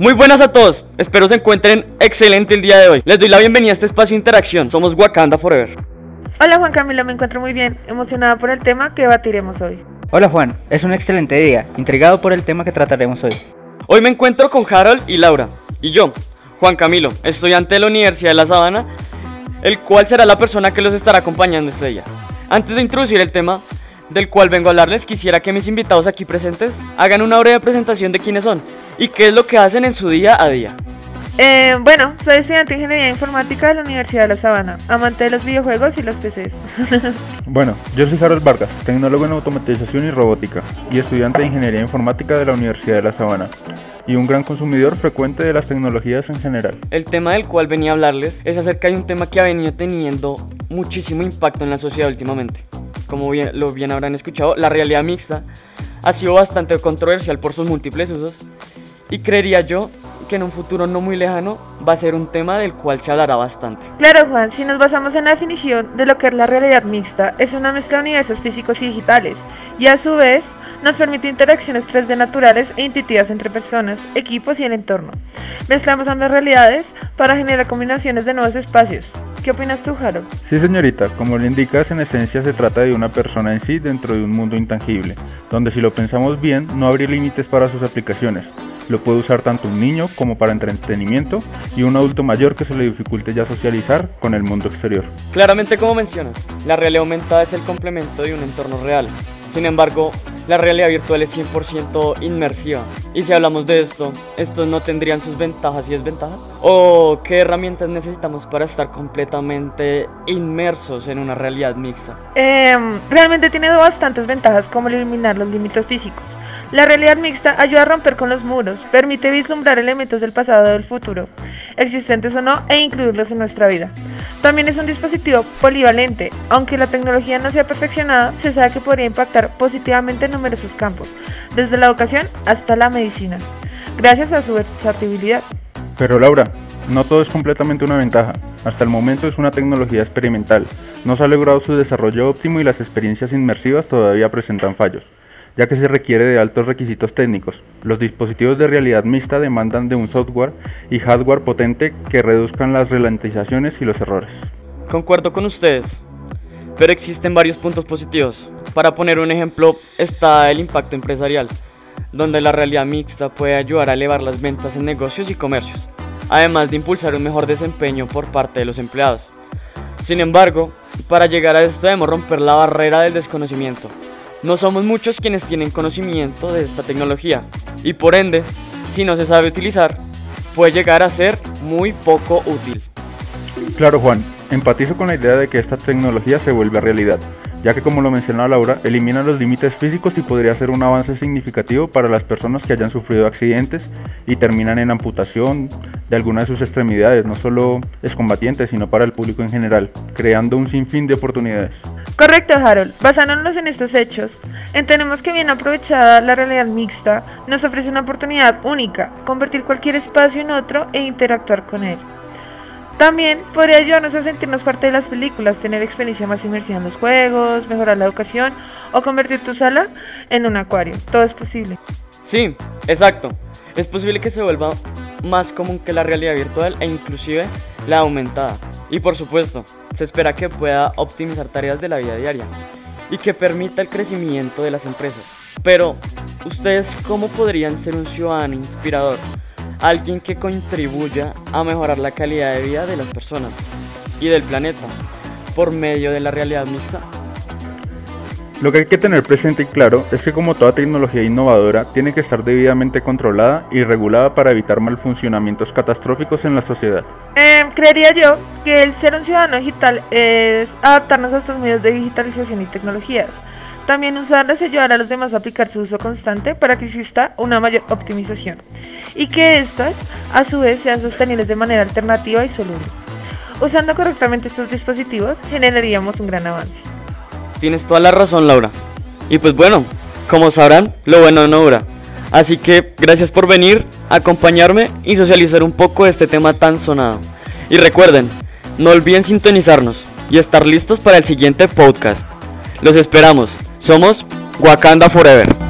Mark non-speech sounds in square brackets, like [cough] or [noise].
Muy buenas a todos, espero se encuentren excelente el día de hoy. Les doy la bienvenida a este espacio de interacción, somos Wakanda Forever. Hola Juan Camilo, me encuentro muy bien, emocionada por el tema que debatiremos hoy. Hola Juan, es un excelente día, intrigado por el tema que trataremos hoy. Hoy me encuentro con Harold y Laura, y yo, Juan Camilo, estudiante de la Universidad de La Sabana, el cual será la persona que los estará acompañando este día. Antes de introducir el tema del cual vengo a hablarles, quisiera que mis invitados aquí presentes hagan una breve presentación de quiénes son y qué es lo que hacen en su día a día. Eh, bueno, soy estudiante de Ingeniería Informática de la Universidad de La Sabana, amante de los videojuegos y los PCs. [laughs] bueno, yo soy Harold Vargas, tecnólogo en automatización y robótica y estudiante de Ingeniería Informática de la Universidad de La Sabana y un gran consumidor frecuente de las tecnologías en general. El tema del cual venía a hablarles es acerca de un tema que ha venido teniendo muchísimo impacto en la sociedad últimamente. Como bien, lo bien habrán escuchado, la realidad mixta ha sido bastante controversial por sus múltiples usos y creería yo que en un futuro no muy lejano va a ser un tema del cual se hablará bastante. Claro, Juan, si nos basamos en la definición de lo que es la realidad mixta, es una mezcla de universos físicos y digitales, y a su vez nos permite interacciones 3D naturales e intuitivas entre personas, equipos y el entorno. Mezclamos ambas realidades para generar combinaciones de nuevos espacios. ¿Qué opinas tú, Harold? Sí, señorita, como le indicas, en esencia se trata de una persona en sí dentro de un mundo intangible, donde si lo pensamos bien, no habría límites para sus aplicaciones, lo puede usar tanto un niño como para entretenimiento y un adulto mayor que se le dificulte ya socializar con el mundo exterior. Claramente como mencionas, la realidad aumentada es el complemento de un entorno real. Sin embargo, la realidad virtual es 100% inmersiva. Y si hablamos de esto, ¿estos no tendrían sus ventajas y desventajas? ¿O qué herramientas necesitamos para estar completamente inmersos en una realidad mixta? Em, realmente tiene bastantes ventajas como eliminar los límites físicos la realidad mixta ayuda a romper con los muros, permite vislumbrar elementos del pasado o del futuro, existentes o no, e incluirlos en nuestra vida. También es un dispositivo polivalente, aunque la tecnología no sea perfeccionada, se sabe que podría impactar positivamente en numerosos campos, desde la educación hasta la medicina, gracias a su versatilidad. Pero Laura, no todo es completamente una ventaja. Hasta el momento es una tecnología experimental. No se ha logrado su desarrollo óptimo y las experiencias inmersivas todavía presentan fallos ya que se requiere de altos requisitos técnicos. Los dispositivos de realidad mixta demandan de un software y hardware potente que reduzcan las ralentizaciones y los errores. Concuerdo con ustedes, pero existen varios puntos positivos. Para poner un ejemplo está el impacto empresarial, donde la realidad mixta puede ayudar a elevar las ventas en negocios y comercios, además de impulsar un mejor desempeño por parte de los empleados. Sin embargo, para llegar a esto debemos romper la barrera del desconocimiento no somos muchos quienes tienen conocimiento de esta tecnología y por ende, si no se sabe utilizar, puede llegar a ser muy poco útil. Claro Juan, empatizo con la idea de que esta tecnología se vuelve realidad, ya que como lo mencionaba Laura, elimina los límites físicos y podría ser un avance significativo para las personas que hayan sufrido accidentes y terminan en amputación de alguna de sus extremidades, no solo es combatiente, sino para el público en general, creando un sinfín de oportunidades. Correcto, Harold. Basándonos en estos hechos, entendemos que bien aprovechada la realidad mixta nos ofrece una oportunidad única, convertir cualquier espacio en otro e interactuar con él. También podría ayudarnos a sentirnos parte de las películas, tener experiencia más inmersiva en los juegos, mejorar la educación o convertir tu sala en un acuario. Todo es posible. Sí, exacto. Es posible que se vuelva más común que la realidad virtual e inclusive la aumentada. Y por supuesto, se espera que pueda optimizar tareas de la vida diaria y que permita el crecimiento de las empresas. Pero, ¿ustedes cómo podrían ser un ciudadano inspirador? Alguien que contribuya a mejorar la calidad de vida de las personas y del planeta por medio de la realidad mixta. Lo que hay que tener presente y claro es que como toda tecnología innovadora tiene que estar debidamente controlada y regulada para evitar malfuncionamientos catastróficos en la sociedad. Eh, creería yo que el ser un ciudadano digital es adaptarnos a estos medios de digitalización y tecnologías. También usarlas y ayudar a los demás a aplicar su uso constante para que exista una mayor optimización y que éstas a su vez sean sostenibles de manera alternativa y soluble. Usando correctamente estos dispositivos generaríamos un gran avance. Tienes toda la razón, Laura. Y pues bueno, como sabrán, lo bueno no dura. Así que gracias por venir, acompañarme y socializar un poco este tema tan sonado. Y recuerden, no olviden sintonizarnos y estar listos para el siguiente podcast. Los esperamos. Somos Wakanda Forever.